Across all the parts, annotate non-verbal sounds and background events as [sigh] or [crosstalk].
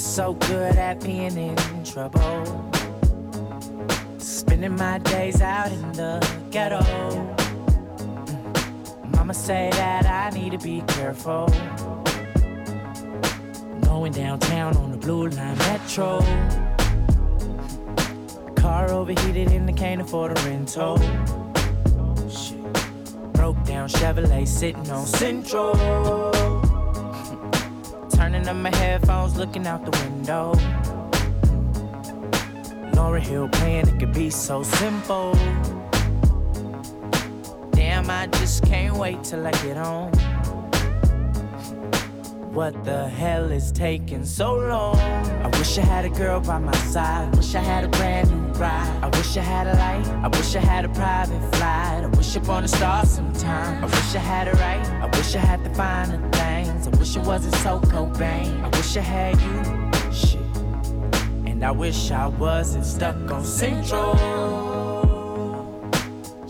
So good at being in trouble. Spending my days out in the ghetto. Mm. Mama say that I need to be careful. Going downtown on the blue line metro. Car overheated and I can't afford a rental. Broke down Chevrolet sitting on Central. Turning up my headphones, looking out the window. Lauryn Hill playing, it could be so simple. Damn, I just can't wait till I get home. What the hell is taking so long? I wish I had a girl by my side. I wish I had a brand new ride. I wish I had a light. I wish I had a private flight. I wish upon a star sometime. I wish I had it right. I wish I had the finer I wish it wasn't so Cobain. I wish I had you. Shit. And I wish I wasn't stuck on Central.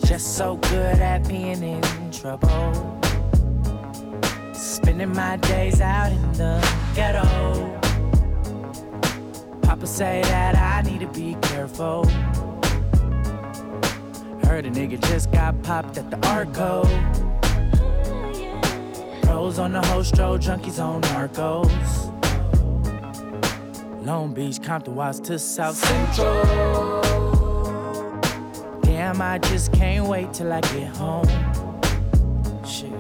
Just so good at being in trouble. Spending my days out in the ghetto. Papa say that I need to be careful. Heard a nigga just got popped at the Arco. Pros on the hostro, junkies on narcos. Long Beach, Compton, Watts to South Central. Damn, I just can't wait till I get home. Shit.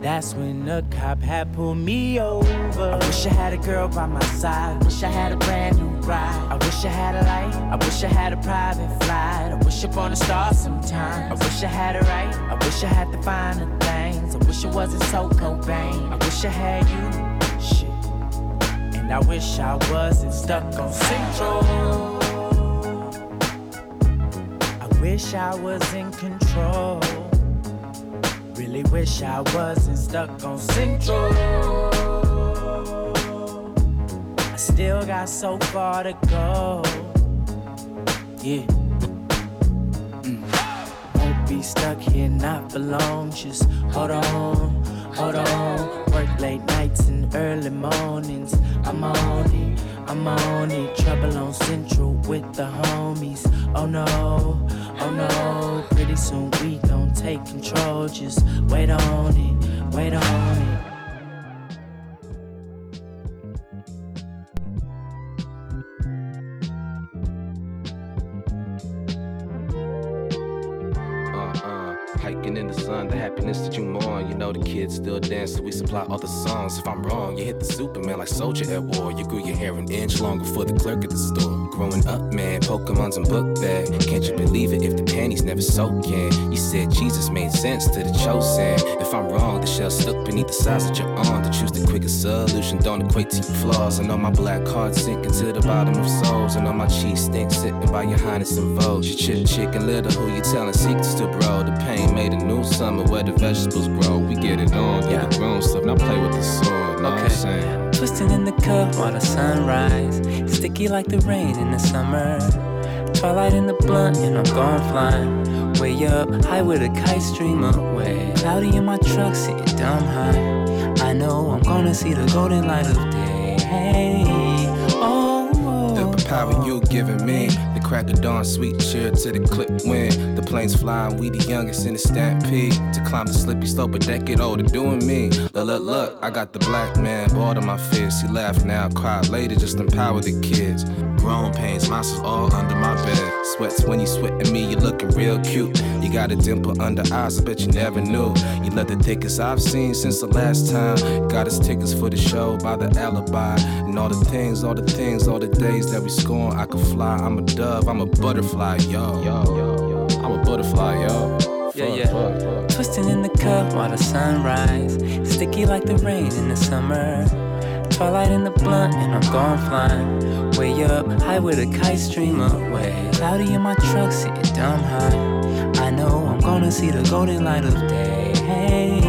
That's when the cop had pulled me over. I wish I had a girl by my side. Wish I had a brand new ride. I wish I had a light. I wish I had a private flight. I wish upon a star sometime. I wish I had it right. I wish I had the finer I wish it wasn't so Cobain. I wish I had you. Shit. And I wish I wasn't stuck on Central. I wish I was in control. Really wish I wasn't stuck on Central. I still got so far to go. Yeah. Be stuck here, not for long. Just hold on, hold on. Work late nights and early mornings. I'm on it, I'm on it. Trouble on Central with the homies. Oh no, oh no. Pretty soon we gon' take control. Just wait on it, wait on it. Happiness that you mourn. You know the kids still dance, so we supply other songs. If I'm wrong, you hit the Superman like soldier at war. You grew your hair an inch longer for the clerk at the store. Growing up, man, Pokemon's in book bag. Can't you believe it if the panties never soak in? You said Jesus made sense to the chosen. If I'm wrong, the shell stuck beneath the size of your arm. To choose the quickest solution don't equate to your flaws. I know my black heart sinking to the bottom of souls. And on my cheese stink sitting by your highness and vogue. You chip chicken little, who you telling secrets to, bro? The pain made a new summer where the vegetables grow. We get it on, yeah, the grown stuff. Now play with the sword, know what I'm saying? Twisting in the cup while the sunrise. Sticky like the rain in the summer. Twilight in the blunt, and I'm gone flying. Way up, high with a kite stream away. Cloudy in my truck, sitting dumb high. I know I'm gonna see the golden light of day. Hey, oh, The power you giving me, the crack of dawn, sweet cheer to the clip wind. The planes flying, we the youngest in the stampede. To climb the slippy slope, a decade older, doing me. Look, look, look, I got the black man, bored of my fears. He laugh now, cry later, just empower the kids. Grown pains, monsters all under my bed. Sweats when you sweating me, you looking real cute. You got a dimple under eyes, I bet you never knew. You love the thickest I've seen since the last time. Got us tickets for the show by the alibi. And all the things, all the things, all the days that we scorn. I could fly, I'm a dove, I'm a butterfly, yo. Yo, yo, yo. I'm a butterfly, yo. Yeah, yeah. fuck, fuck. Twisting in the cup while the sun sunrise. Sticky like the rain in the summer. Twilight in the blunt, and I'm gone flying. Way up, high with a kite stream away. Cloudy in my truck, sitting dumb high. I know I'm gonna see the golden light of day. Hey,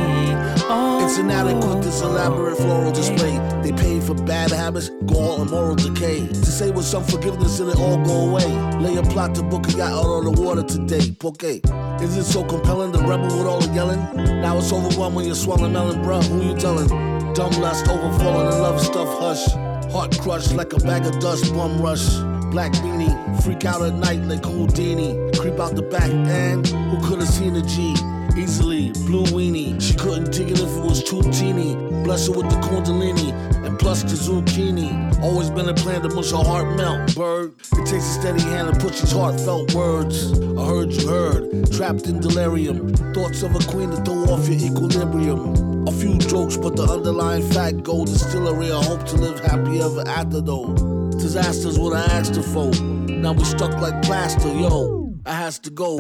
oh, It's inadequate, this elaborate floral display. They paid for bad habits, gall, and moral decay. To say with some forgiveness and it all go away. Lay a plot to book a yacht out on the water today. Okay. Is it so compelling, the rebel with all the yelling? Now it's overwhelming, when you're swallowing melon, bruh. Who you telling? Dumb lust, overflowing, and love stuff, hush. Heart crushed like a bag of dust, bum rush. Black beanie, freak out at night like Houdini. Creep out the back end, who could have seen a G? Easily, blue weenie. She couldn't dig it if it was too teeny. Bless her with the kundalini and plus the zucchini. Always been a plan to mush her heart melt, bird. It takes a steady hand to push these heartfelt words. I heard you heard, trapped in delirium. Thoughts of a queen to throw off your equilibrium. A few jokes, but the underlying fact gold is still a real hope to live happy ever after though. Disasters what I asked her for. Now we stuck like plaster, yo. I has to go.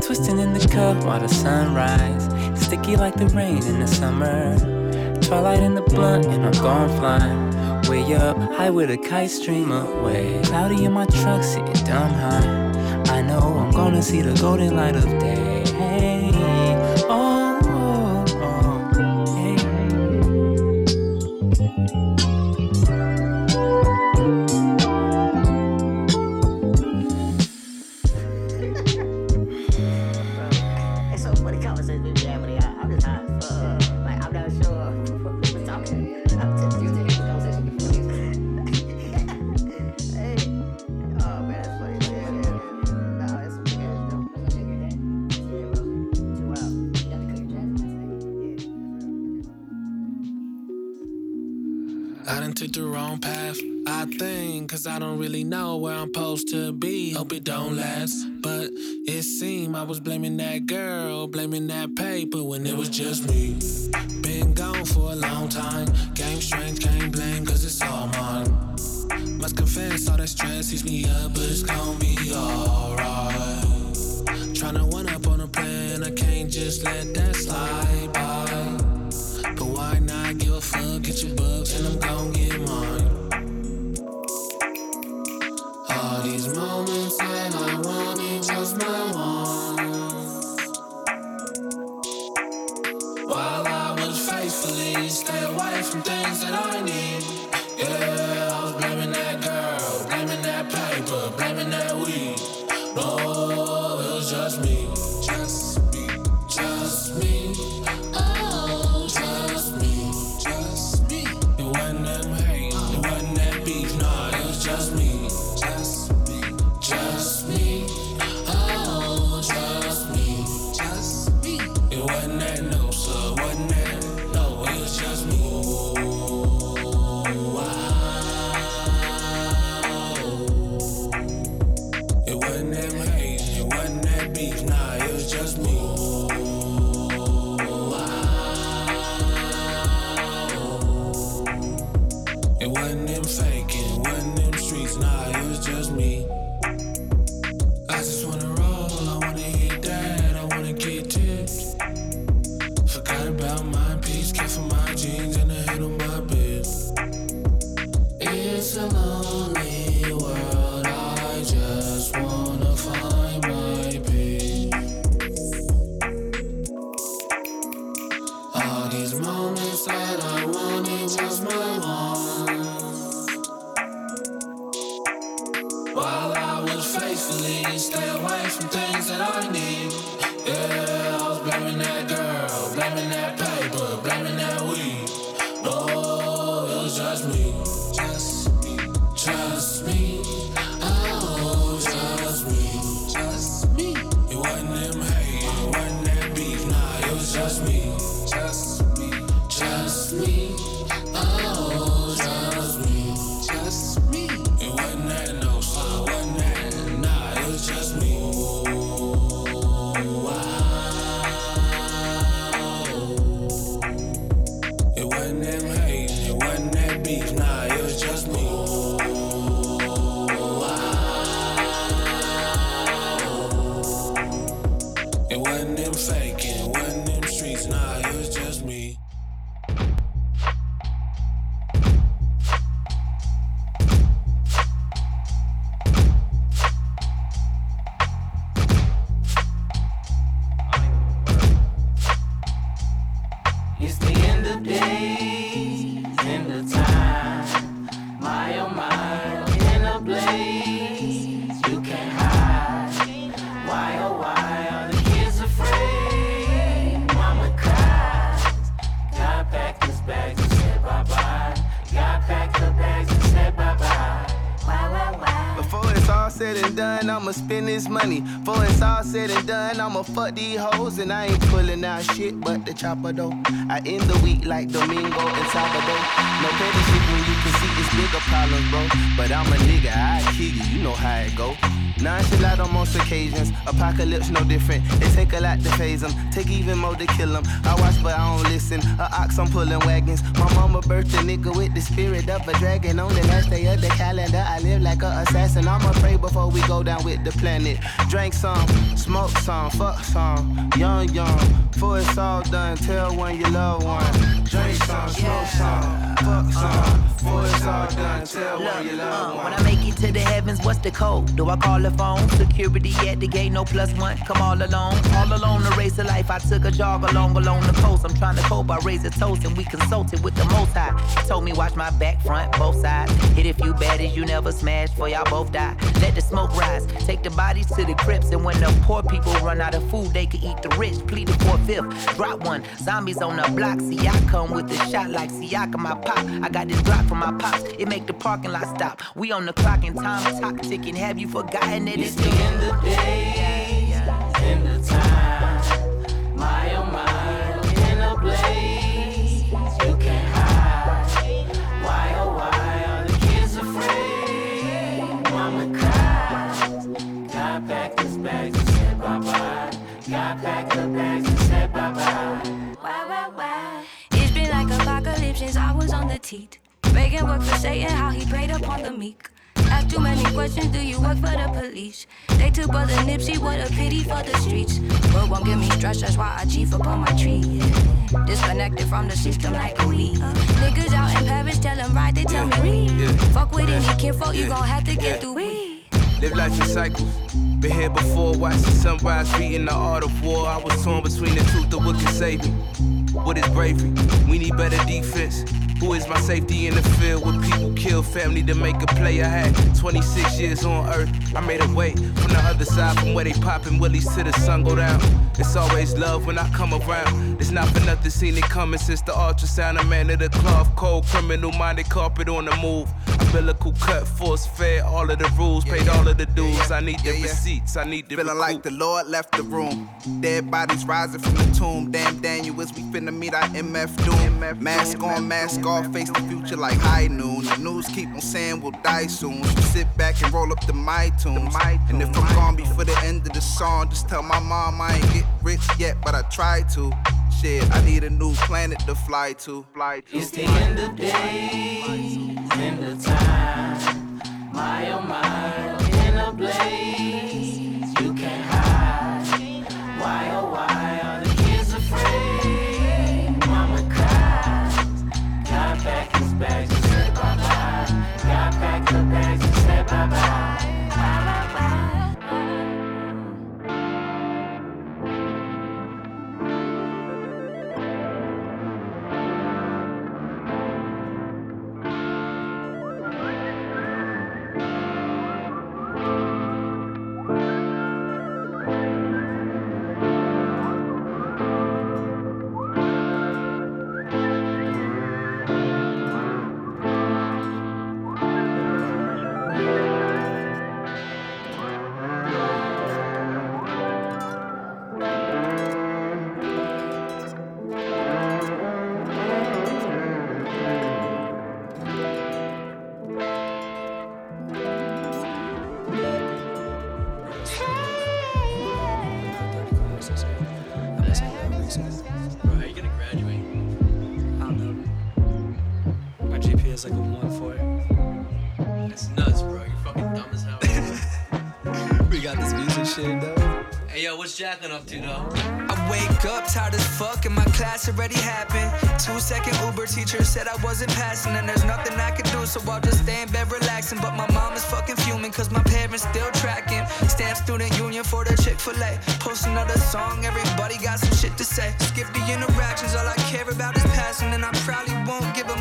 Twisting in the cup while the sunrise. Sticky like the rain in the summer. Twilight in the blunt and I'm gone flying. Way up, high with a kite stream away. Cloudy in my truck, sitting dumb high. I know I'm gonna see the golden light of day. Was blaming that girl, blaming that paper when it was just me. Wasn't that said and done, I'ma spend this money. For it's all said and done, I'ma fuck these hoes. And I ain't pulling out shit but the chopper though. I end the week like Domingo and Sabado. No petty shit when you can see it's bigger problems, bro. But I'm a nigga, I kill you, you know how it go. Nonchalant on most occasions, apocalypse no different. It take a lot to phase them, take even more to kill them. I watch but I don't listen. A ox, I'm pulling wagons. My mama birthed a nigga with the spirit of a dragon. On the last day of the calendar, I live like an assassin. I'ma pray before we go down with the planet. Drink some, smoke some, fuck some. Young, young, before it's all done, tell one you love one. Drink some, smoke some, love uh, when I make it to the heavens, what's the code? Do I call the phone? Security at the gate, no plus one. Come all alone, all alone the race of life. I took a jog along along the coast. I'm trying to cope. I raise a toast and we consulted with the most high. Told me watch my back, front, both sides. Hit a few baddies you never smashed, for y'all both die. Let the smoke rise. Take the bodies to the crypts, and when the poor people run out of food, they can eat the rich. Plead the fourth, fifth. Drop one. Zombies on the block. See, I come with the shot like Siaka, my pop. I got this block from my pops. It make the parking lot stop. We on the clock and time clock ticking. Have you forgotten that it's the end of the day? End of time. My oh my, in a blaze. You can't hide. Why oh why are the kids afraid? Mama cries. God packed his bags and said bye bye. God packed her bags and said bye bye. Why, why, why? The teat. Making work for Satan, how he preyed upon the meek. Ask too many questions, do you work for the police? They took brother Nipsey, what a pity for the streets. World won't give me stress, that's why I chief upon my tree. Yeah. Disconnected from the system like a weed. Uh. Niggas out in Paris, tell them right, they tell me read. Yeah. Fuck with any kinfolk, you gon' have to get Yeah. through weed. Live life in cycles. Been here before, watched the sunrise, beating the art of war. I was torn between the truth of what can save me. What is bravery? We need better defense. Who is my safety in the field when people kill family to make a play? I had 26 years on earth. I made a way from the other side, from where they popping willies to the sun go down. It's always love when I come around. It's not for nothing seen it coming since the ultrasound. A man of the cloth, cold criminal minded carpet on the move. Umbilical cut, force fed, all of the rules, paid all of the dues. I need the receipts, I need the Feeling like the Lord left the room. Dead bodies rising from the tomb. Damn Daniel, is we finna meet our MF doom. Mask on, mask off, face the future like high noon. The news keep on saying we'll die soon. So sit back and roll up the my tunes. And if I'm gone before the end of the song, just tell my mom I ain't get rich yet, but I try to. Shit, I need a new planet to fly to. Fly to. It's the end of days, end of time. My oh my, in a blaze. Up to, though? I wake up tired as fuck and my class already happened. Two second Uber teacher said I wasn't passing and there's nothing I could do, so I'll just stay in bed relaxing. But my mom is fucking fuming cause my parents still tracking. Stamp student union for the Chick fil A. Post another song, everybody got some shit to say. Skip the interactions, all I care about is passing. And I probably won't give a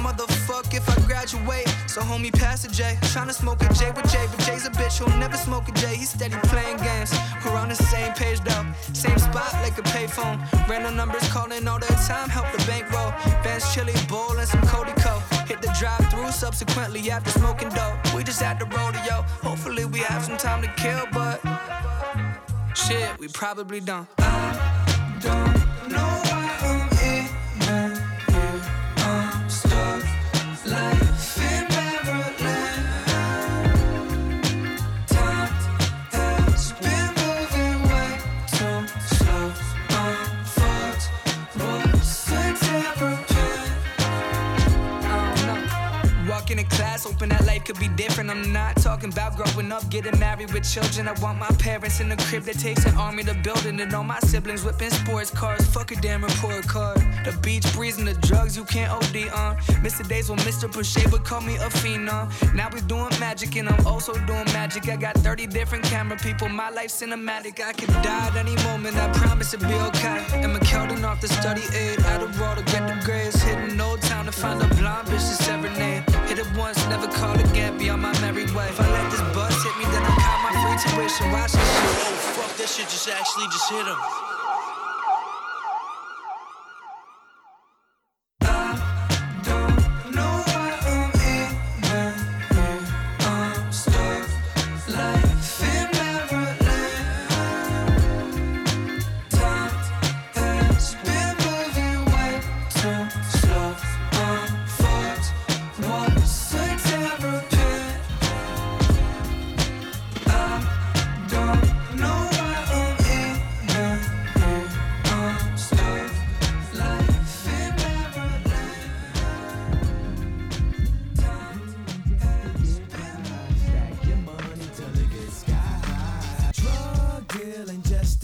motherfuck if I graduate. So homie, pass a J. Tryna smoke a J with J, but J's a bitch who'll never smoke a J. He's steady playing games. We're on the same page though. Same spot like a payphone. Random numbers calling all the time, help the bankroll. Ben's Chili Bowl and some Cody Co. Hit the drive through subsequently after smoking dope. We just had the rodeo. Hopefully, we have some time to kill, but shit, we probably don't. Uh. Hoping that life could be different. I'm not talking about growing up, getting married with children. I want my parents in the crib that takes an army to build it. And all my siblings whipping sports cars. Fuck a damn report card. The beach breeze and the drugs you can't OD on. Uh. Miss the days when Mr. Pusha would call me a phenom. Uh. Now we doing magic and I'm also doing magic. I got 30 different camera people. My life cinematic. I could die at any moment. I promise it'll be okay. Emma Keldon off the study aid. Adderall to get the grades. Hitting Old Town to find a blonde bitch merry way. If I let this buzz hit me, then I cop my free tuition. Watch this shit. Oh, fuck, that shit just actually just hit him.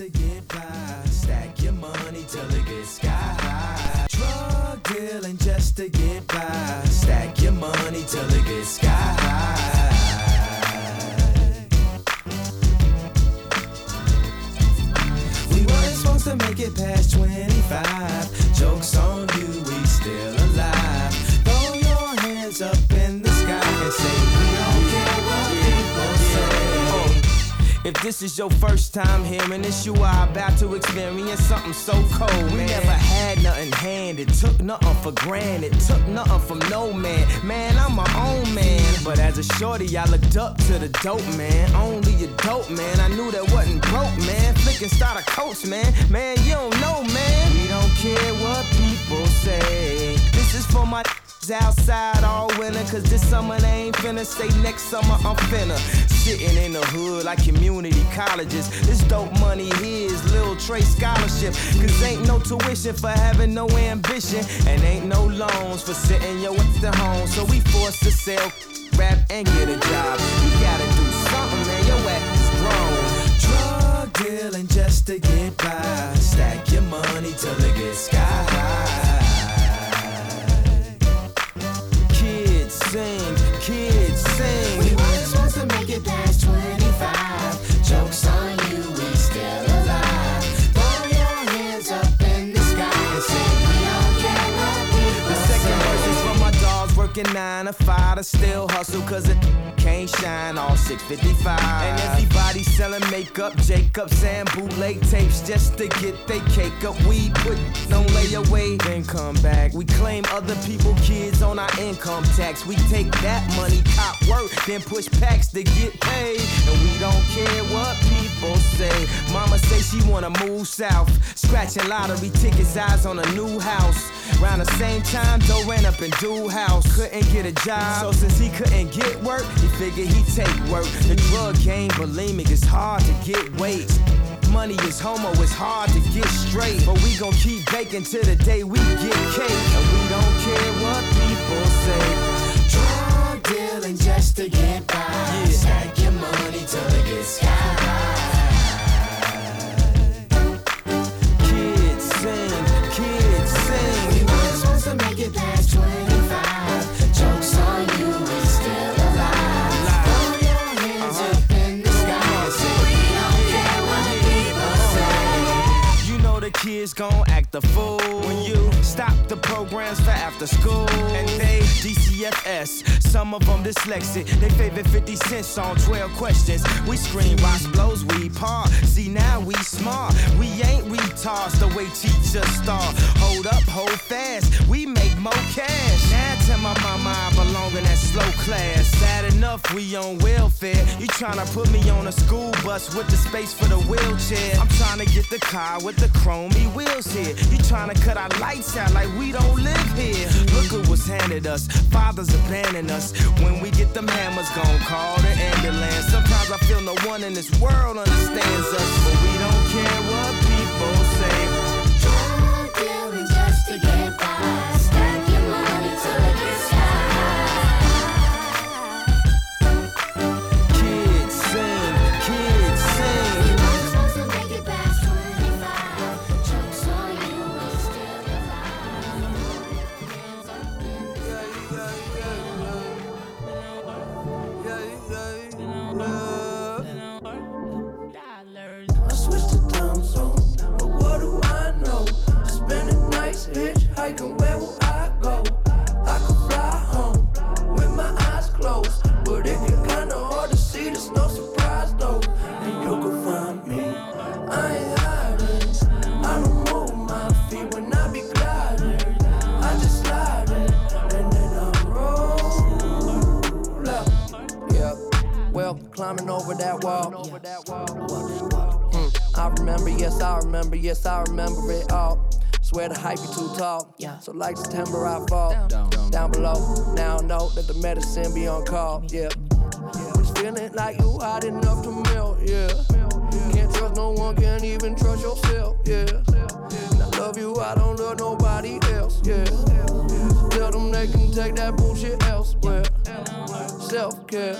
To get by. Stack your money till it gets sky high. Drug dealing just to get by. Stack your money till it gets sky high. We weren't supposed to make it past 25. If this is your first time hearing this, you are about to experience something so cold. Man. We never had nothing handed, took nothing for granted, took nothing from no man. Man, I'm my own man. But as a shorty, I looked up to the dope man. Only a dope man, I knew that wasn't broke, man. Flicking starter coach, man. Man, you don't know, man. We don't care what people say. This is for my [laughs] outside all winter Cause this summer they ain't finna Say next summer I'm finna Sitting in the hood like community colleges. This dope money here is Lil Trey scholarship. Cause ain't no tuition for having no ambition. And ain't no loans for sitting your ass at home. So we forced to sell rap and get a job. You gotta do something man, your ass is grown. Drug dealing just to get by. Stack your money till it gets sky high. Kids sing, kids working nine to five to still hustle cause it can't shine all 655. And everybody selling makeup, Jacobs and bootleg tapes just to get they cake up. We put don't lay away, then come back. We claim other people kids on our income tax. We take that money, cop work, then push packs to get paid. And we don't care what people say. Mama say she wanna move south, scratching lottery tickets, eyes on a new house. Around the same time, Doe ran up in dude house, couldn't get a job. So since he couldn't get work, he figured he'd take work. The drug game, bulimic, it's hard to get weight. Money is homo, it's hard to get straight. But we gon' keep baking till the day we get cake. And we don't care what people say. Drug dealing just to get by. Yeah. Stack your money till it gets sky kids gon' act a fool when you stop the programs for after school. And they DCFS, some of them dyslexic. They favorite 50 cents on 12 questions. We scream, watch blows, we paw. See, now we smart. We ain't retards the way teachers start. Hold up, hold fast. We make more cash. Now tell my mama I belong in that slow class. Enough, we on welfare. You tryna put me on a school bus with the space for the wheelchair. I'm tryna get the car with the chromey wheels here. You tryna cut our lights out like we don't live here. Look at what's handed us. Fathers abandon us. When we get them hammers, gon' call the ambulance. Sometimes I feel no one in this world understands us, but we don't care what So like September, I fall down, below. Now I know that the medicine be on call. Yeah. Was feeling like you hot enough to melt. Yeah. Can't trust no one, can't even trust yourself. Yeah. And I love you, I don't love nobody else. Yeah. Tell them they can take that bullshit elsewhere. Self care,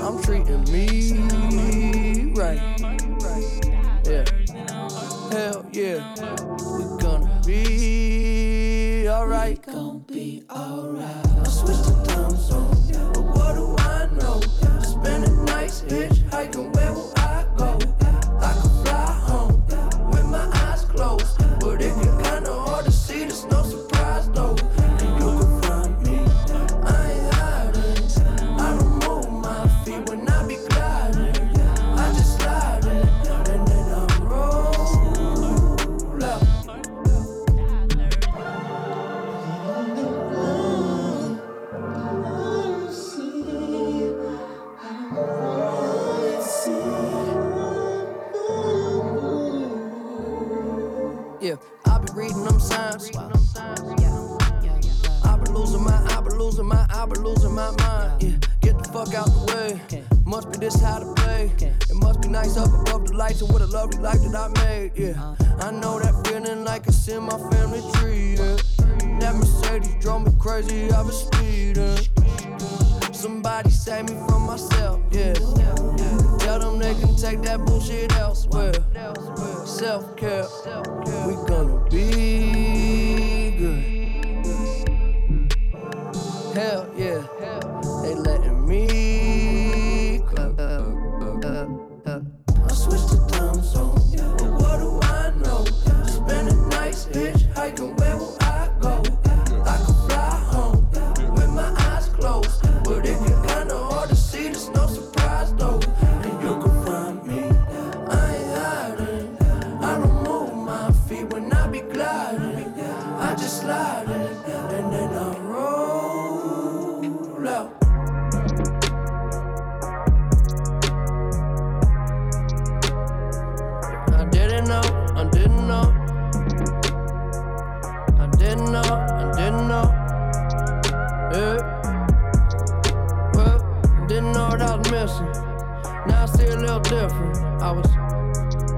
I'm treating me right. Yeah. Hell yeah. We gonna be We gonna be alright. I switched to time zone, lights and what a lovely life that I made. Yeah, I know that feeling like it's in my family tree. Yeah, that Mercedes drove me crazy. I was speeding. Somebody save me from myself. Yeah, tell them they can take that bullshit elsewhere. Self care, we gonna be different. I was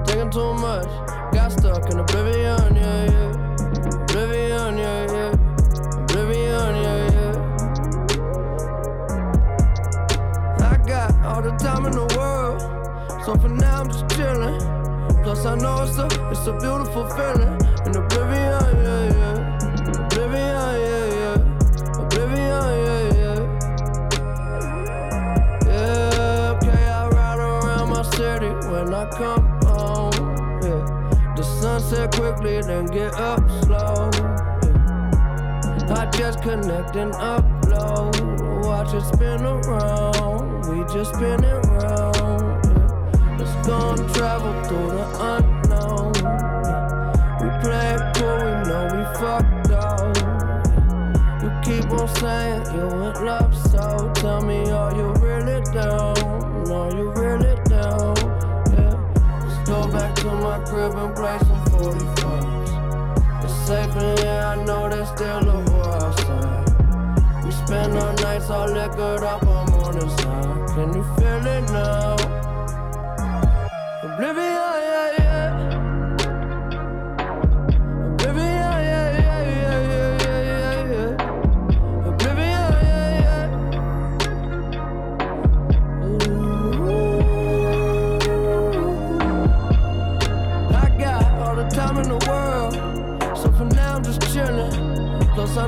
taking too much, got stuck in oblivion, yeah, yeah. Oblivion, yeah, yeah. Oblivion, yeah, yeah. I got all the time in the world, so for now I'm just chilling. Plus I know it's a, it's a beautiful feeling. In oblivion, yeah. I come home. Yeah. The sun set quickly, then get up slow. Yeah. I just connect and upload. Watch it spin around. We just spin it round. Yeah. Let's go and travel through the unknown. Yeah. We play it cool, we know we fucked up. You keep on saying you in love, so tell me all you crib and play some 45s. It's safe in here, I know there's still a war outside. We spend our nights all liquored up, I'm on the side. Can you feel it now? Oblivion.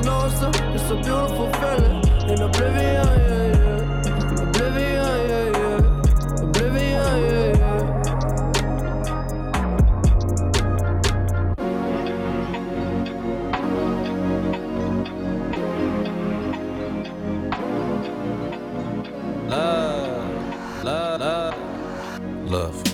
know it's a, it's a beautiful feeling. In oblivion, yeah, yeah. Oblivion, yeah, yeah. Oblivion, yeah, yeah. Love, love, love, love.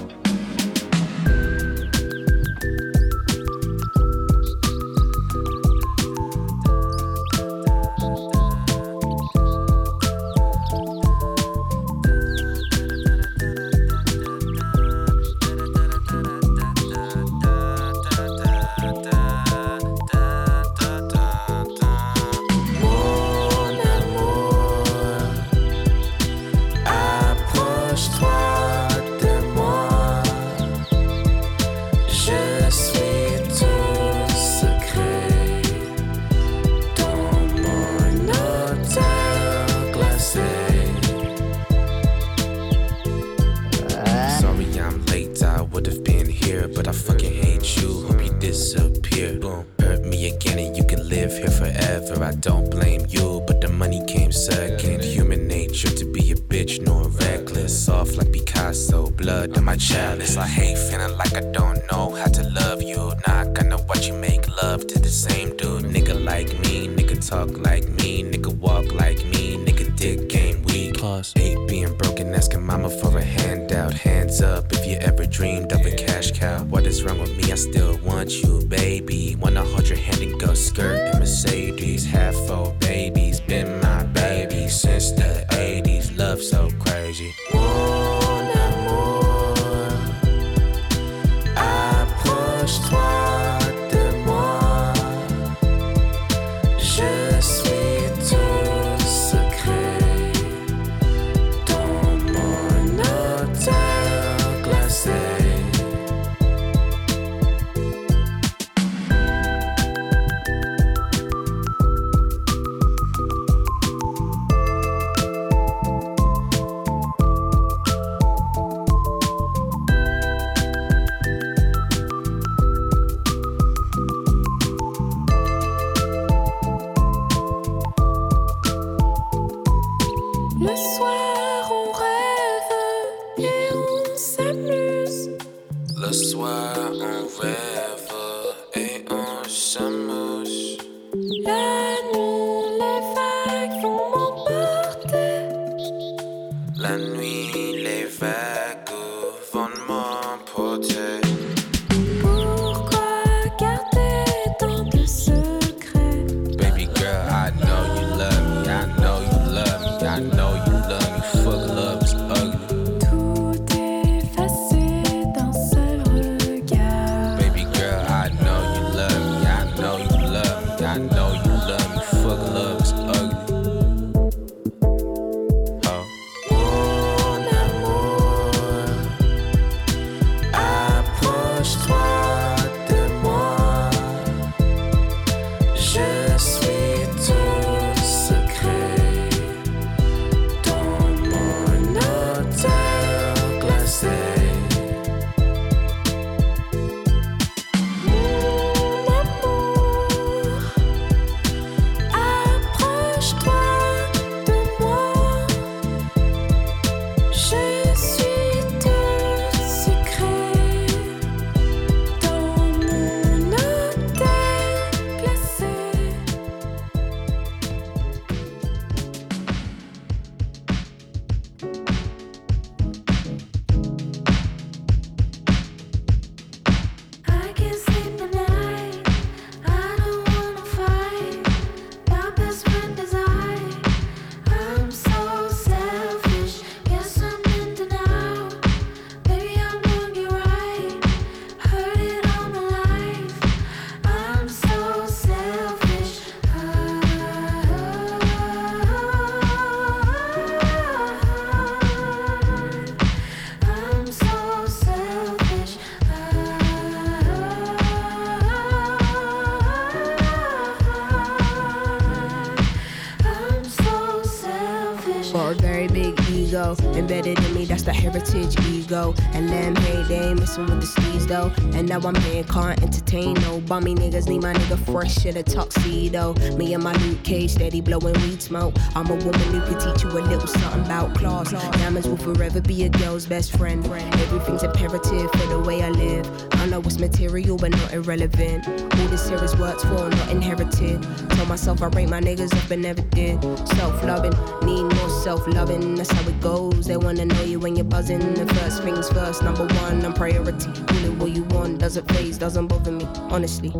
Ego. And lamb hey, they ain't messing with the steez though. And now I'm here, can't entertain no bummy niggas. Need my nigga fresh in a tuxedo. Me and my Luke Cage, steady blowing weed smoke. I'm a woman who can teach you a little something about class. Diamonds will forever be a girl's best friend. Everything's imperative for the way I live. I know it's material, but not irrelevant. All this here is worked for, not inherited. Told myself I rate my niggas up and never did. Self loving, need more self loving. That's how it goes. They wanna know you when you're buzzing. The first things first, number one, I'm priority. Really what you want, doesn't phase, doesn't bother me, honestly.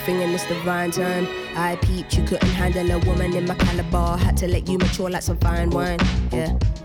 Everything in this divine time. I peeped, you couldn't handle a woman in my caliber. Had to let you mature like some fine wine. Yeah,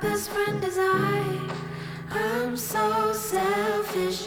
best friend is I. I'm so selfish.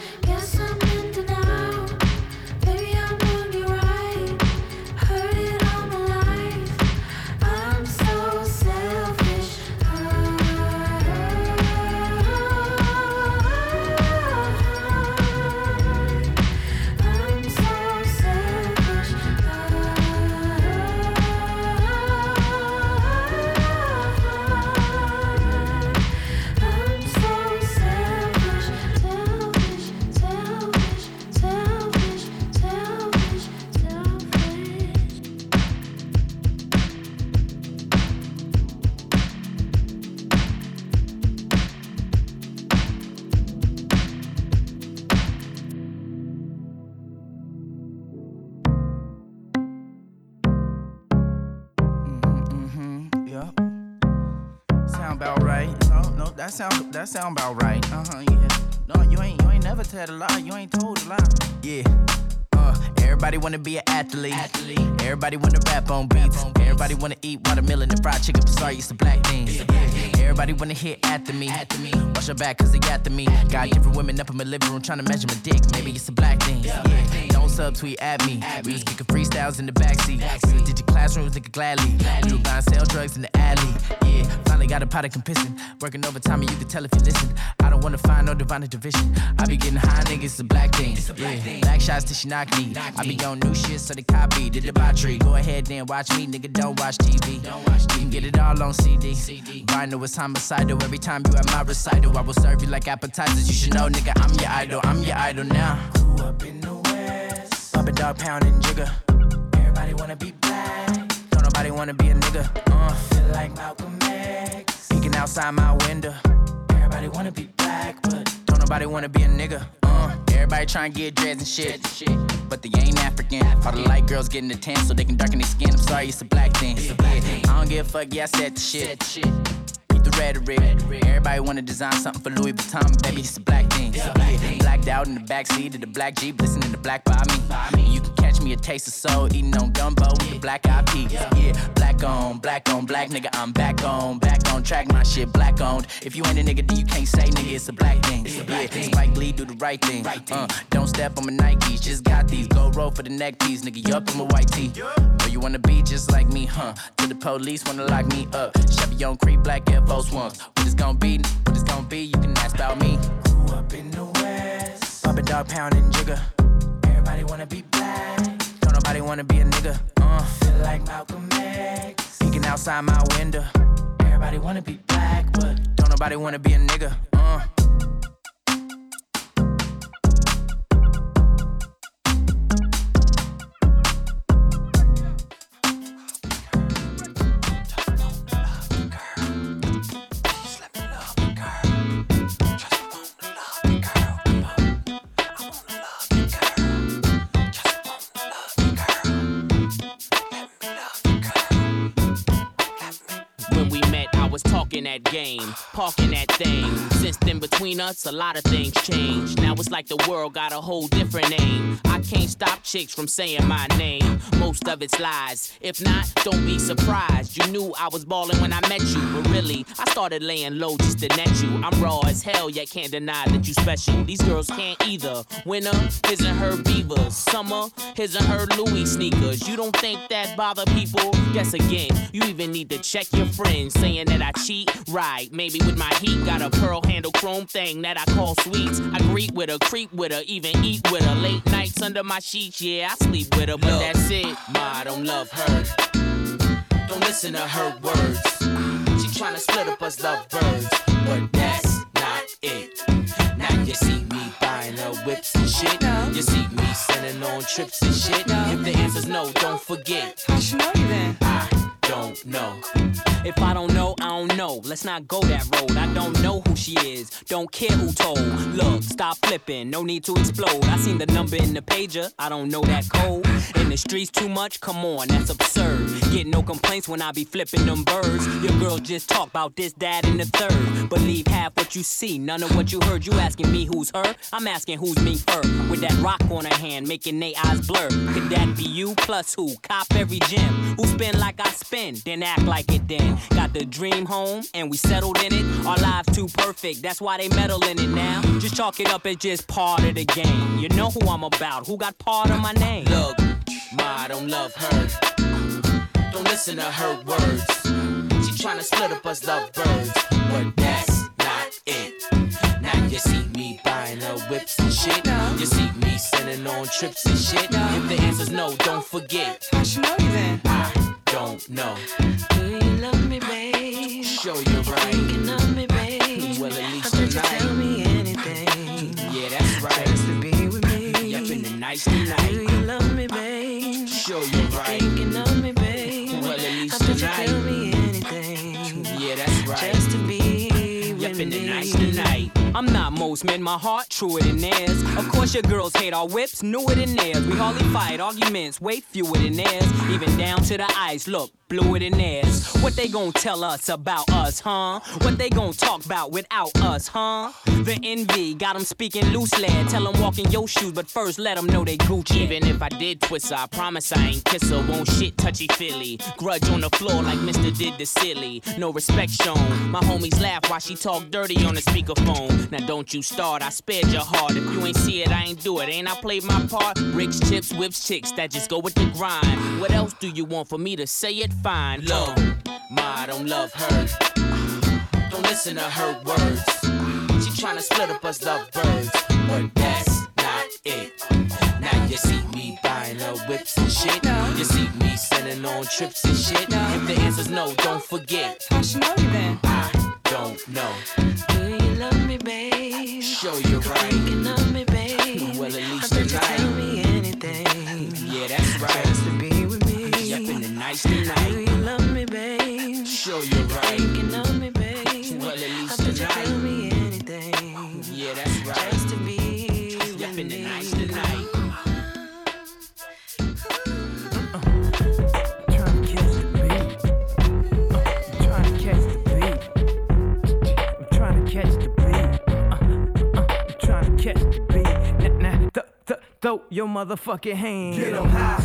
That sound that sound about right. Uh huh. Yeah. No, you ain't you ain't never tell a lie. You ain't told a lie. Yeah. Uh, everybody wanna be an athlete. athlete. Everybody wanna rap on beats. Everybody wanna eat watermelon and fried chicken. Sorry, it's the black thing. Everybody wanna hit after me. Watch your back, cause they after me. Got different women up in my living room trying to measure my dick. Maybe it's a black thing. Yeah. Don't subtweet at me. We was kicking freestyles in the backseat. We was ditching classrooms, nigga gladly. We were buying sell drugs in the alley. Yeah, finally got a pot of pissing. Working overtime, and you can tell if you listen. I don't wanna find no divine division. I be getting high, nigga, it's a black thing. Yeah, black shots till she knock me. I be on new shit, so they copy the debauchery. Go ahead then watch me, nigga, don't watch TV. You can get it all on CD. Know it's homicidal every time you at my recital. I will serve you like appetizers. You should know, nigga, I'm your idol. I'm your idol now. Grew up in the West. Bubba dog pounding jigger. Everybody wanna be black. Don't nobody wanna be a nigga. Uh, feel like Malcolm X. Peeking outside my window. Everybody wanna be black, but don't nobody wanna be a nigga. Uh, everybody trying to get dreads and shit. But they ain't African. All the light girls getting the tan so they can darken their skin. I'm sorry, it's a black thing. Yeah, I don't give a fuck, yeah, I said the shit. Beat the rhetoric. Everybody wanna design something for Louis Vuitton, baby, it's a black thing. Blacked out in the backseat of the black Jeep, listening to black by me. You can catch me a taste of soul, eating on gumbo with the black eyed peas. Yeah, black on, black on, black nigga, I'm back on, back on track, my shit black owned. If you ain't a nigga, then you can't say nigga, it's a black thing. Yeah, Spike Lee do the right thing. right Uh, don't step on my Nikes, just got these. Go roll for the neck piece, nigga, you up in my white tee. Know you wanna be just like me, huh? Till the police wanna lock me up. Chevy on Creek, black Air Force Ones. What it's gonna be, what it's gonna be, you can ask about me. Grew up in the West. Bubba dog pounding jigger. Everybody wanna be black. Don't nobody wanna be a nigga. Uh, feel like Malcolm X. Peeking outside my window. Everybody wanna be black, but don't nobody wanna be a nigga. Uh. Talking that game, parking that thing. Since then, between us, a lot of things changed. Now it's like the world got a whole different name. I can't stop chicks from saying my name. Most of it's lies. If not, don't be surprised. You knew I was balling when I met you, but really, I started laying low just to net you. I'm raw as hell, yet can't deny that you special. These girls can't either. Winter, his and her beavers. Summer, his and her Louis sneakers. You don't think that bother people? Guess again, you even need to check your friends saying that I cheat. Right, maybe with my heat, got a pearl handle chrome thing that I call sweets. I greet with her, creep with her, even eat with her. Late nights under my sheets, yeah, I sleep with her, but that's it. Ma, I don't love her. Don't listen to her words. She tryna split up us lovebirds, but that's not it. Now you see me buying her whips and shit. You see me sending on trips and shit. If the answer's no, don't forget. How she know you then? I don't know. If I don't know, I don't know. Let's not go that road. I don't know who she is. Don't care who told. Look, stop flipping. No need to explode. I seen the number in the pager. I don't know that code. In the streets too much? Come on, that's absurd. Get no complaints when I be flipping them birds. Your girl just talk about this, that, and the third. Believe half what you see, none of what you heard. You asking me who's her? I'm asking who's me first. With that rock on her hand, making they eyes blur. Could that be you? Plus who? Cop every gem. Who spin like I spin, then act like it then. Got the dream home, and we settled in it. Our lives too perfect, that's why they meddle in it now. Just chalk it up as just part of the game. You know who I'm about, who got part of my name. Look, Ma, I don't love her. Don't listen to her words. She tryna split up us lovebirds, but that's not it. Now you see me buying her whips and shit. You see me sending on trips and shit. If the answer's no, don't forget. How she know you then? I don't know. Do you love me, babe? Show you right. Thinking of me, babe. Well, at least you tell me anything? Yeah, that's right. Just to be with me. Yep, in the nice tonight. Most men, my heart truer than theirs. Of course, your girls hate our whips, newer than theirs. We hardly fight arguments, way fewer than theirs. Even down to the ice, look, bluer than theirs. What they gon' tell us about us, huh? What they gon' talk about without us, huh? The envy got them speaking loosely. Tell them walk in your shoes, but first let them know they Gucci. Even if I did twist her, I promise I ain't kiss her. Won't shit touchy feely. Grudge on the floor like Mr. did the silly. No respect shown. My homies laugh while she talk dirty on the speakerphone. Now don't you start, I spared your heart. If you ain't see it, I ain't do it. Ain't I played my part? Ricks, chips, whips, chicks that just go with the grind. What else do you want for me to say it fine? Look, Ma, I don't love her. Don't listen to her words. She tryna split up us lovebirds, but that's not it. Now you see me buying her whips and shit. You see me sending on trips and shit. If the answer's no, don't forget. How she know you then? I don't know. Do you love me, babe? Show you right. Thinking of me, babe. Well, at least you tell me anything? Yeah, that's right. Just to be with me. Yep, in the nice Do you love me, babe? Show you right. Throw your motherfucking hands. Get 'em high.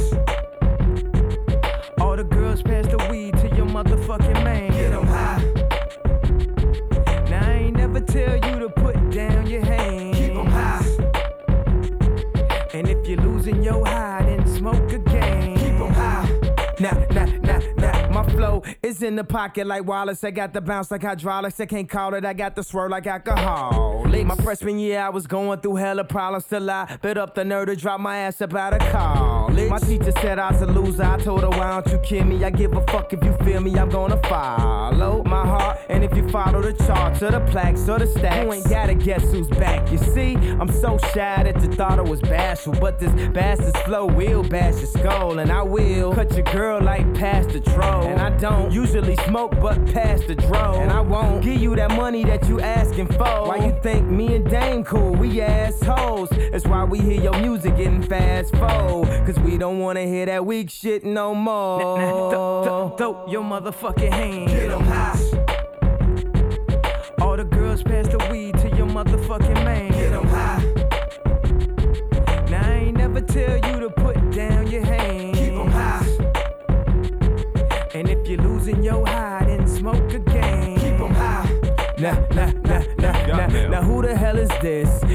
All the girls pass the weed to your motherfucking man. Get 'em high. Now I ain't never tell you to put down your hands. Keep 'em high. And if you're losing your high, then smoke again. Keep 'em high. Nah, nah, It's in the pocket like Wallace. I got the bounce like hydraulics. I can't call it. I got the swirl like alcohol. My freshman year, I was going through hella problems till I bit up the nerve to drop my ass about a call. My teacher said I was a loser. I told her, why don't you kill me? I give a fuck if you feel me. I'm gonna follow my heart. And if you follow the charts or the plaques or the stacks, you ain't gotta guess who's back. You see, I'm so shy that you thought I was bashful. But this bastard's flow will bash your skull. And I will cut your girl like past the troll. And I don't usually smoke, but pass the dro. And I won't give you that money that you asking for. Why you think me and Dame cool? We assholes. That's why we hear your music getting fast forward. Cause we don't wanna hear that weak shit no more. Throw your motherfucking hand. Get 'em high. All the girls pass the weed to your motherfucking man. Get 'em high. Now I ain't never tell you to put down your hand. Now who the hell is this?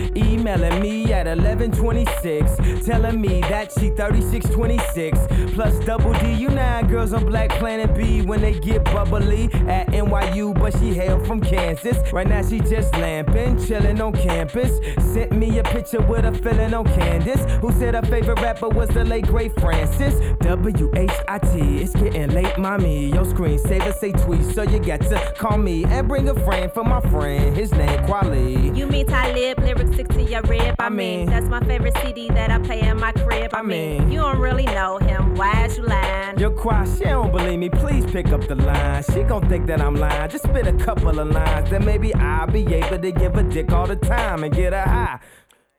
emailing me at 11:26, telling me that she 3626 plus double D. You nine girls on BlackPlanet B when they get bubbly at NYU, but she hail from Kansas. Right now she just lamping, chilling on campus. Sent me a picture with a feeling on Candace, who said her favorite rapper was the late great Francis. W H I T. It's getting late, mommy. Your screen saver say tweet, so you got to call me and bring a friend for my friend. His name Kweli. You mean Talib? Lyrics 60 me a rib. I, I mean, mean, that's my favorite CD that I play in my crib. I, I mean, mean, you don't really know him. Why's you lying? You're quiet, she don't believe me. Please pick up the line. She gon' think that I'm lying. Just spit a couple of lines. Then maybe I'll be able to give a dick all the time and get her high.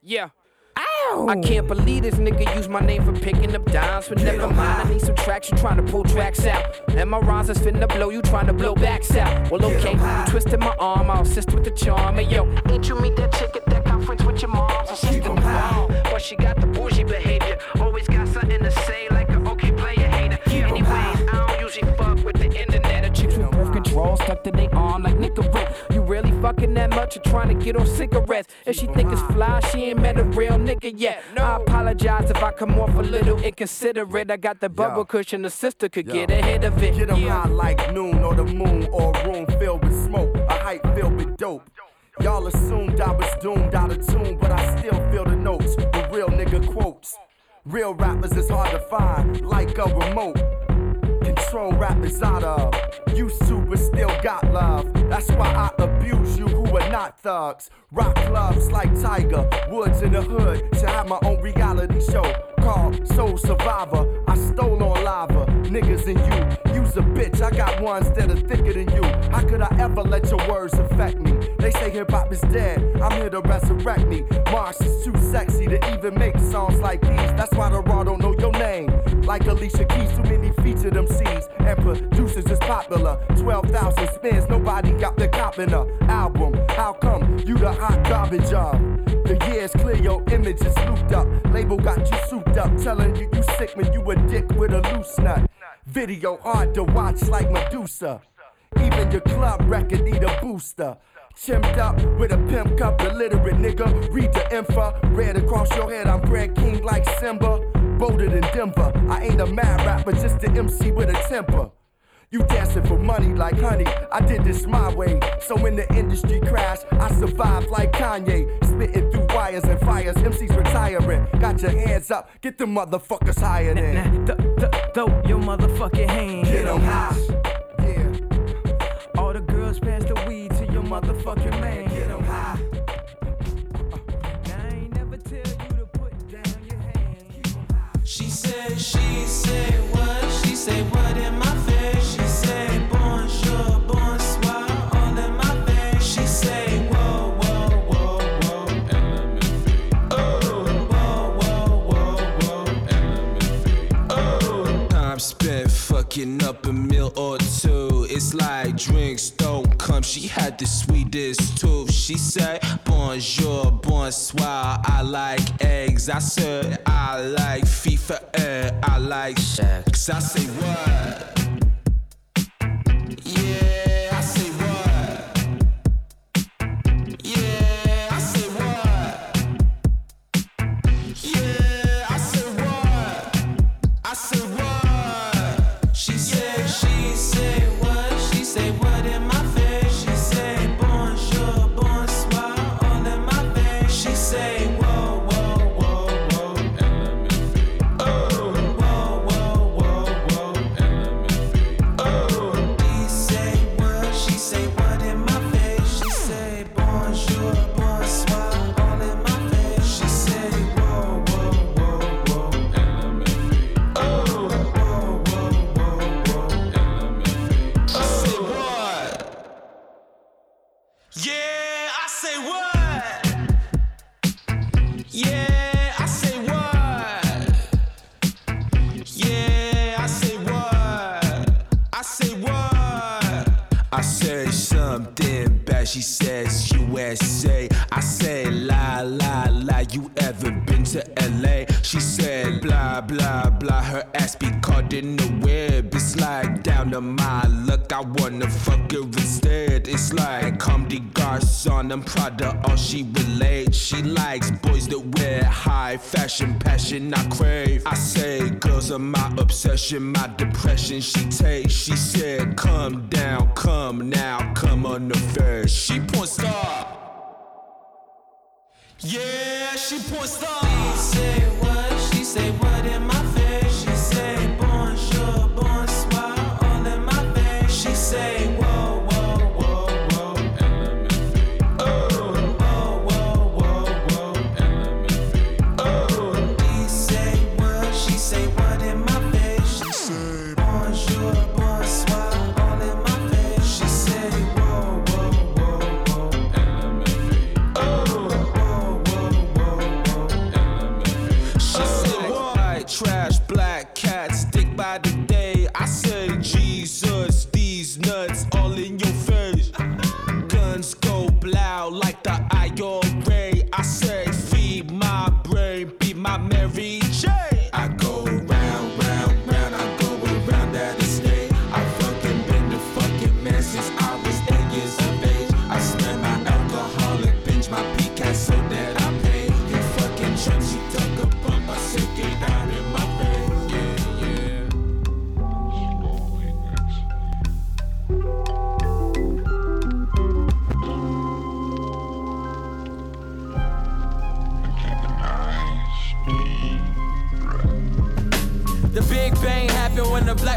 Yeah. Ow. I can't believe this nigga used my name for picking up dimes, but never mind. I need some traction, trying to pull tracks out. And my rhymes is finna blow you, trying to blow backs out. Well, okay, twisting my arm, I'll assist with the charm. And yo, ain't you meet that chick at that conference with your mom's assistant? Oh, but she got the bougie behavior. Always got something to say, like a okay player hater. Anyways, I don't usually fuck with the internet. Or chicks with birth control stuck to their arm like Nicorette. You really fucking that much or trying to get on cigarettes? If she think it's fly, she ain't met a real nigga yet. I apologize if I come off a little [laughs] inconsiderate. I got the bubble cushion, the sister could get ahead of it. Get 'em Yeah. high like noon or the moon or a room filled with smoke, a hype filled with dope. Y'all assumed I was doomed out of tune, but I still feel the notes. The real nigga quotes. Real rappers is hard to find, like a remote. Control rappers out of. Used to, but still got love. That's why I abuse you who are not thugs. Rock clubs like Tiger, Woods in the hood. To have my own reality show called Soul Survivor. I stole on lava, niggas and you. A bitch, I got ones that are thicker than you. How could I ever let your words affect me? They say hip hop is dead, I'm here to resurrect me. Mars is too sexy to even make songs like these. That's why the raw don't know your name. Like Alicia Keys, too many featured MCs. And producers is popular. 12,000 spins, nobody got the cop in a album. How come you the hot garbage of? The years clear, your image is looped up. Label got you souped up, telling you you sick when you a dick with a loose nut. Video hard to watch like Medusa. Even your club record need a booster. Chimped up with a pimp cup, illiterate nigga. Read the info, red across your head. I'm Brad King like Simba. Bolder than Denver. I ain't a mad rapper, just an MC with a temper. You dancing for money like honey. I did this my way. So when the industry crashed, I survived like Kanye. Spitting through wires and fires. MCs retiring. Got your hands up. Get the motherfuckers higher than. Throw your motherfucking hand. them high. Yeah. All the girls pass the weed to your motherfucking man. Get them high. She said, she said what? She said what up a meal or two. It's like drinks don't come. She had the sweetest tooth. She said, Bonjour, bonsoir. I like eggs. I said, I like FIFA and I like Shaqs. I say, what? Yeah, blah blah her ass be caught in the web. It's like down to my luck, I wanna fuck her instead. It's like come the garçon, I'm proud of all she relates. She likes boys that wear high fashion, passion I crave. I say girls are my obsession, my depression she takes. She said come down, come now, come on the first. She porn star. Yeah, she porn star. Say what? Say what in my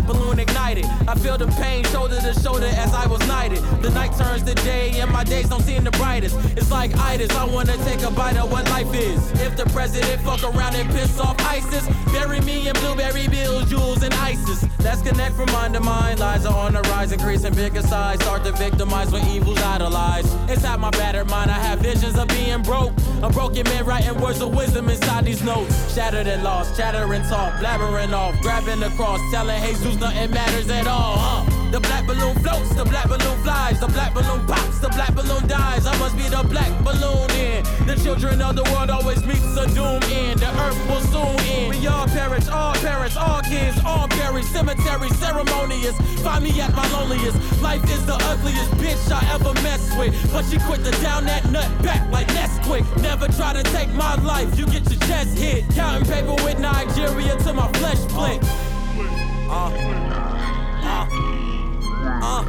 balloon ignited. I feel the pain shoulder to shoulder as I was knighted. The night turns to day and my days don't seem the brightest. It's like itis, I wanna take a bite of what life is. If the president fuck around and piss off ISIS, bury ISIS. From mind to mind. Lies are on the rise, increasing bigger size. Start to victimize when evil's idolized. Inside my battered mind, I have visions of being broke. A broken man writing words of wisdom inside these notes. Shattered and lost, chattering talk, blabbering off, grabbing the cross, telling Jesus nothing matters at all. Huh? The black balloon floats, the black balloon flies, the black balloon pops, the black balloon dies. I must be the black balloon in. The children of the world always meets a doom end. The earth will soon end. We all perish, all parents, all kids, all buried. Cemetery ceremonious. Find me at my loneliest. Life is the ugliest bitch I ever messed with. But she quit to down that nut back like Nesquik. Never try to take my life, you get your chest hit. Counting paper with Nigeria till my flesh. Uh, uh, uh.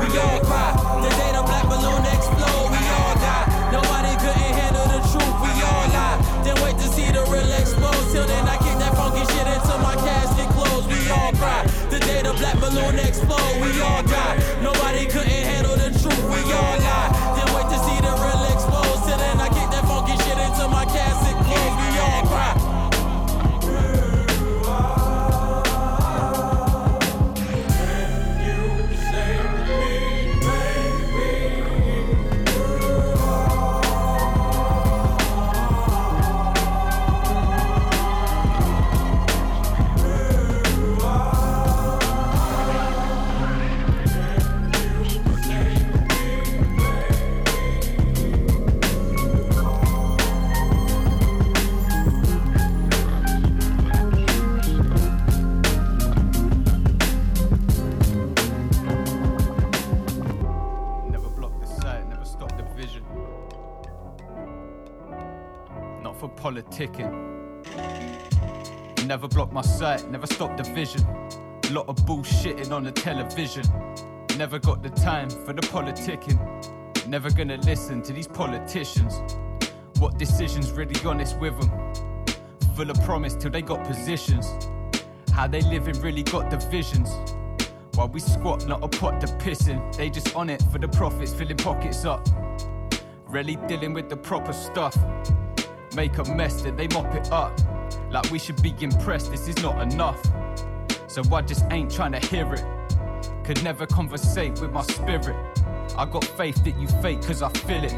We all cry. The day the black balloon explode, we all die. Nobody couldn't handle the truth, we all lie. Then wait to see the real explode. Till then, I kick that funky shit until my casket closed. We all cry. The day the black balloon explode, we all die. Nobody couldn't handle the truth, we all lie. Politicking. Never block my sight, never stop the vision. Lot of bullshitting on the television. Never got the time for the politicking. Never gonna listen to these politicians. What decisions really honest with them? Full of promise till they got positions. How they living really got divisions. While we squat, not a pot to piss in. They just on it for the profits, filling pockets up. Really dealing with the proper stuff. Make a mess, then they mop it up. Like we should be impressed, this is not enough. So I just ain't trying to hear it. Could never conversate with my spirit. I got faith that you fake, cause I feel it.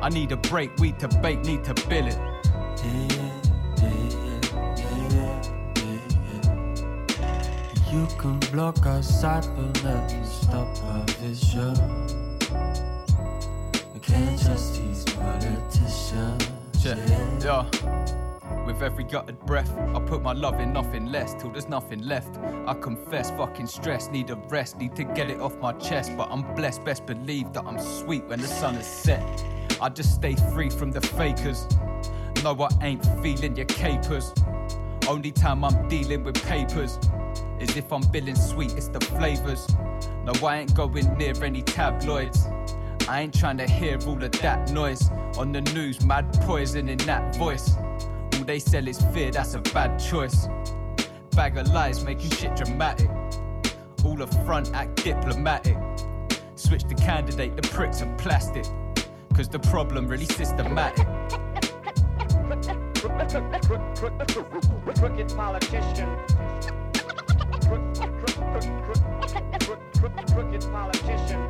I need a break, weed to bake, need to bill it. You can block our sight, but never stop our vision. We can't trust these politicians. Yeah, yeah. With every gutted breath, I put my love in nothing less till there's nothing left. I confess, fucking stress, need a rest, need to get it off my chest. But I'm blessed, best believe that I'm sweet when the sun is set. I just stay free from the fakers. No, I ain't feeling your capers. Only time I'm dealing with papers is if I'm billing sweet, it's the flavors. No, I ain't going near any tabloids. I ain't trying to hear all of that noise on the news, mad poison in that voice. All they sell is fear, that's a bad choice. Bag of lies making shit dramatic. All the front act diplomatic. Switch the candidate, the pricks and plastic. Cause the problem really systematic. Crooked politician. Crooked politician.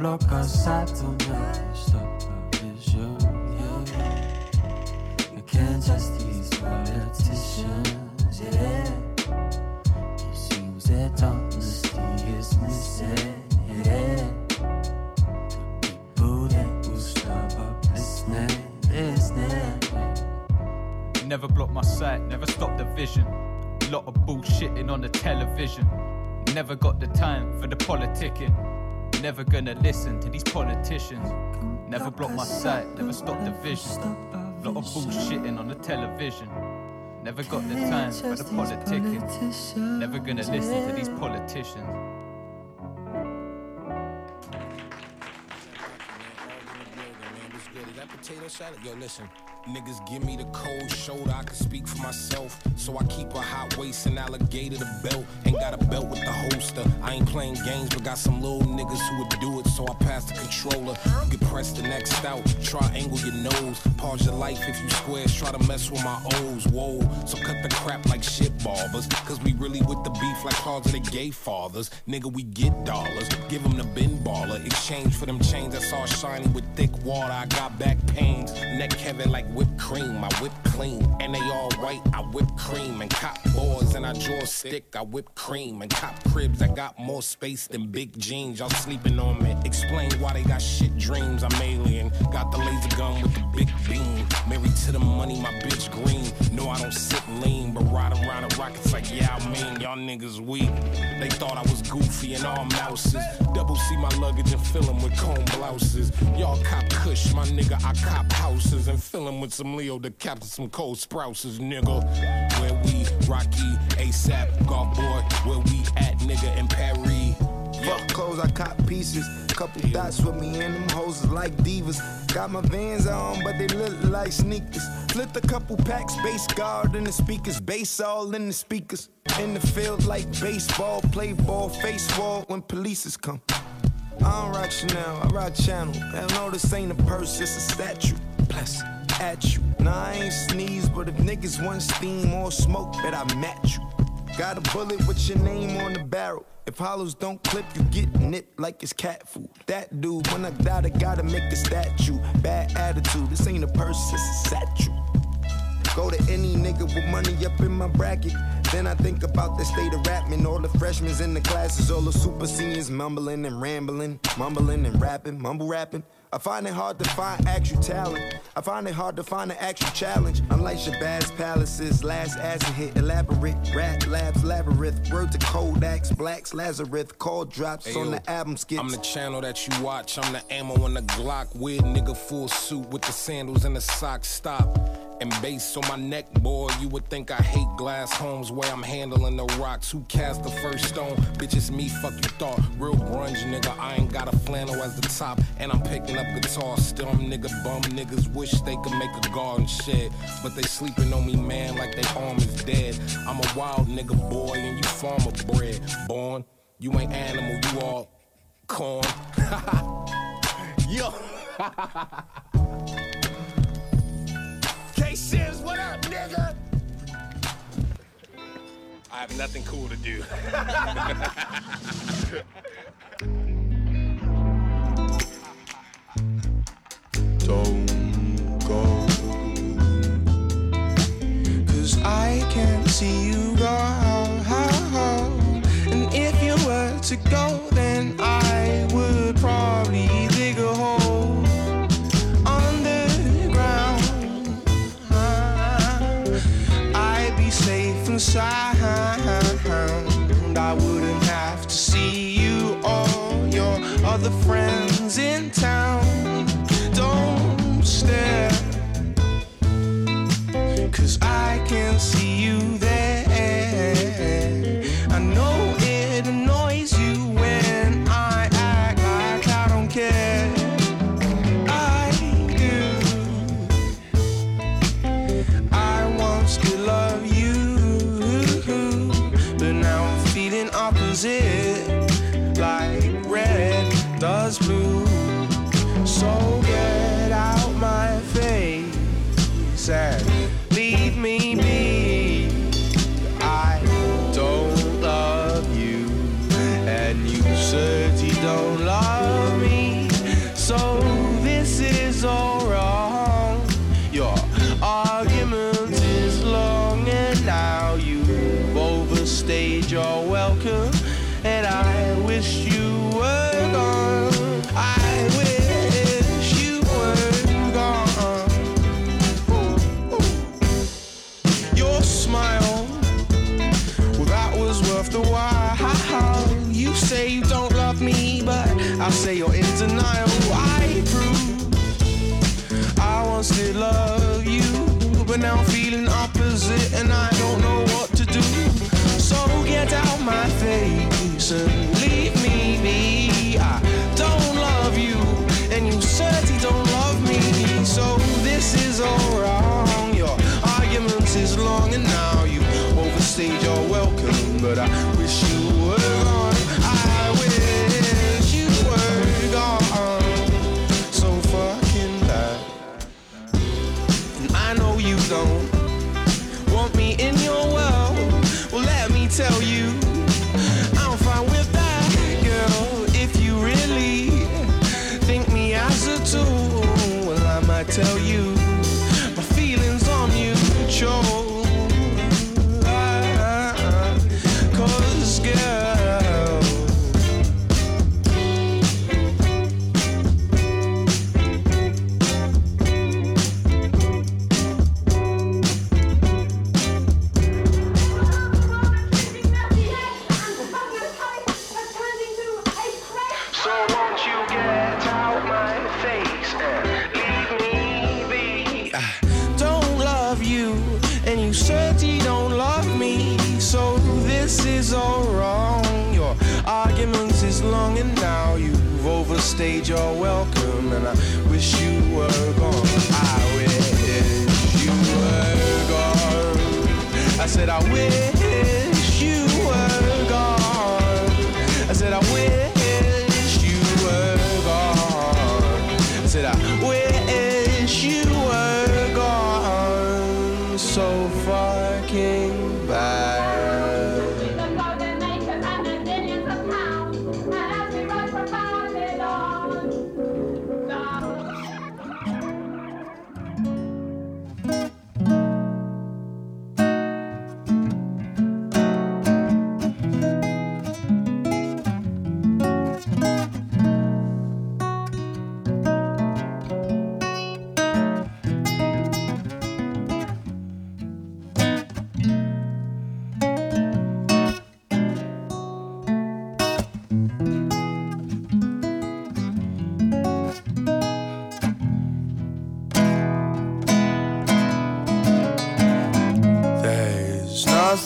Block our sight, don't never stop our vision. Yeah. We can't trust these politicians. Yeah. It seems that honesty is missing. Yeah. The people that will stop up listening, listening. Never block my sight, never stop the vision. Lot of bullshitting on the television. Never got the time for the politicking. Never gonna listen to these politicians. Never block my sight, never stop the vision. Lot of bullshitting on the television. Never got the time for the politicking. Never gonna listen to these politicians. Is that potato salad? Yo, listen. Niggas give me the cold shoulder, I can speak for myself. So I keep a hot waist and alligator the belt. Ain't got a belt with the holster. I ain't playing games, but got some little niggas who would do it. So I pass the controller. You can press the next out, triangle your nose. Pause your life if you squares, try to mess with my O's. Whoa, so cut the crap like shit barbers. Cause we really with the beef like cars of the gay fathers. Nigga, we get dollars, give them the bin baller. Exchange for them chains that's all shiny with thick water. I got back pains, neck heavy like whipped cream. I whip clean, and they all white. I whip cream and cop boys and I draw stick. I whip cream and cop cribs. I got more space than big jeans. Y'all sleeping on me. Explain why they got shit dreams. I'm alien. Got the laser gun with the big beam. Married to the money, my bitch green. No, I don't sit lean, but ride around the rockets like yeah, I mean y'all niggas weak. They thought I was goofy and all mouses. Double C my luggage and fill 'em with comb blouses. Y'all cop kush, my nigga. I cop houses and fill with some Leo the Captain, some cold sprouses, nigga. Where we Rocky, ASAP, golf boy. Where we at, nigga, in Paris. Fuck clothes, I cop pieces. Couple dots with me and them hoes is like divas. Got my vans on, but they look like sneakers. Flipped a couple packs, bass guard in the speakers, bass all in the speakers. In the field like baseball, play ball, face wall when polices come. I don't rock Chanel, I rock Channel. Hell no, this ain't a purse, it's a statue. Bless at you. Nah, I ain't sneeze, but if niggas want steam or smoke, bet I match you. Got a bullet with your name on the barrel. If hollows don't clip, you get nipped like it's cat food. That dude, when I die, I gotta make a statue. Bad attitude, this ain't a purse, it's a statue. Go to any nigga with money up in my bracket. Then I think about the state of rapping. All the freshmen in the classes, all the super seniors mumbling and rambling, mumbling and rapping, mumble rapping. I find it hard to find actual talent. I find it hard to find an actual challenge. Unlike Shabazz Palaces, last acid hit, elaborate rap labs, labyrinth. Word to Kodaks, Blacks, Lazarus, call drops Ayo, on the album skits. I'm the channel that you watch. I'm the ammo on the Glock. Weird nigga full suit with the sandals and the socks. Stop. And bass on my neck, boy. You would think I hate glass homes where I'm handling the rocks. Who cast the first stone? Bitch, it's me. Fuck you thought. Real grunge, nigga. I ain't got a flannel as the top. And I'm picking up guitar. Still, I'm nigga bum. Niggas wish they could make a garden shed. But they sleeping on me, man, like they arm is dead. I'm a wild nigga, boy. And you farmer bred. Born. You ain't animal. You all corn. [laughs] Yo. [laughs] have nothing cool to [laughs] Don't I can't see you go. And if you were to go,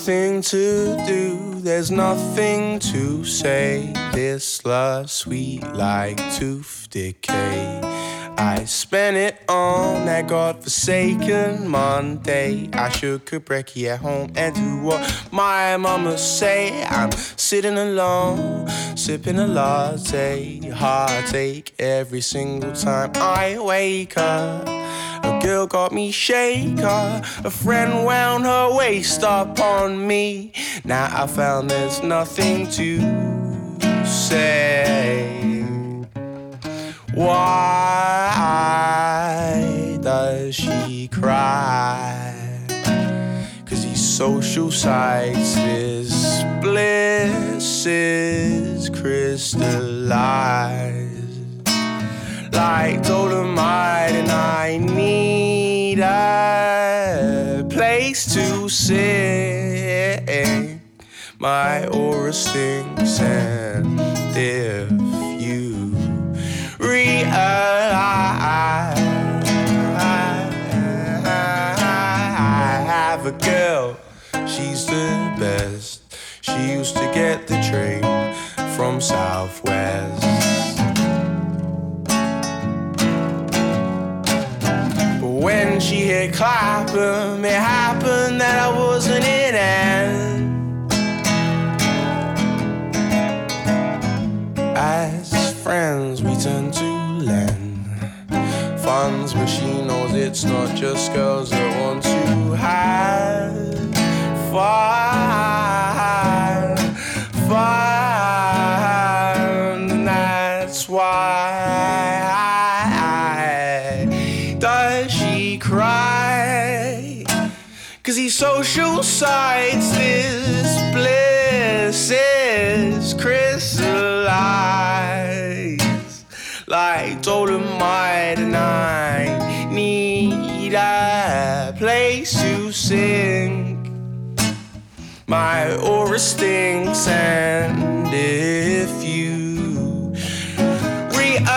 nothing to do, there's nothing to say. This love sweet like tooth decay. I spent it on that godforsaken Monday. I shook a brekkie at home and do what my mama say. I'm sitting alone, sipping a latte. Heartache every single time I wake up. A girl got me shaker. A friend wound her waist up on me. Now I found there's nothing to say. Why does she cry? Cause these social sites, this bliss is crystallized like dolomite, and I need a place to sit. My aura stinks, and I have a girl, she's the best. She used to get the train from Southwest. But when she hit Clapham, it happened that I wasn't in it. As friends, funds, but she knows it's not just girls that want to have fun, that's why does she cry? Cause these social sites, sink. My aura stinks, and if you realize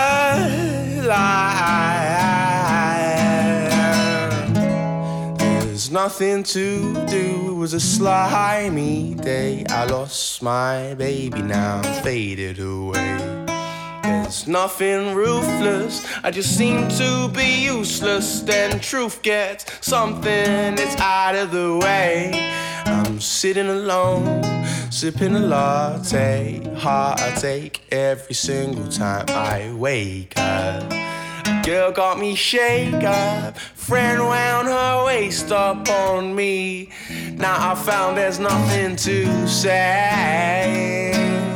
there's nothing to do, it was a slimy day. I lost my baby, now faded away. There's nothing ruthless. I just seem to be useless. Then truth gets something that's out of the way. I'm sitting alone, sipping a latte. Heartache every single time I wake up. Girl got me shake up. Friend wound her waist up on me. Now I found there's nothing to say.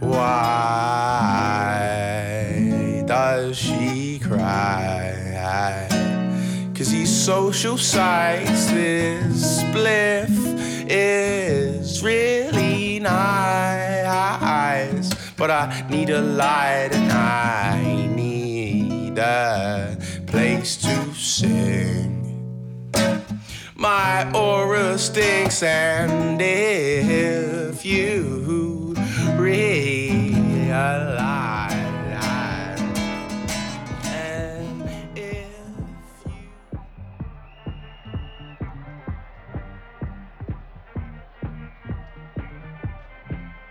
Why does she cry? Cause these social sites, this spliff is really nice. But I need a light and I need a place to sing. My aura stinks, and if you realize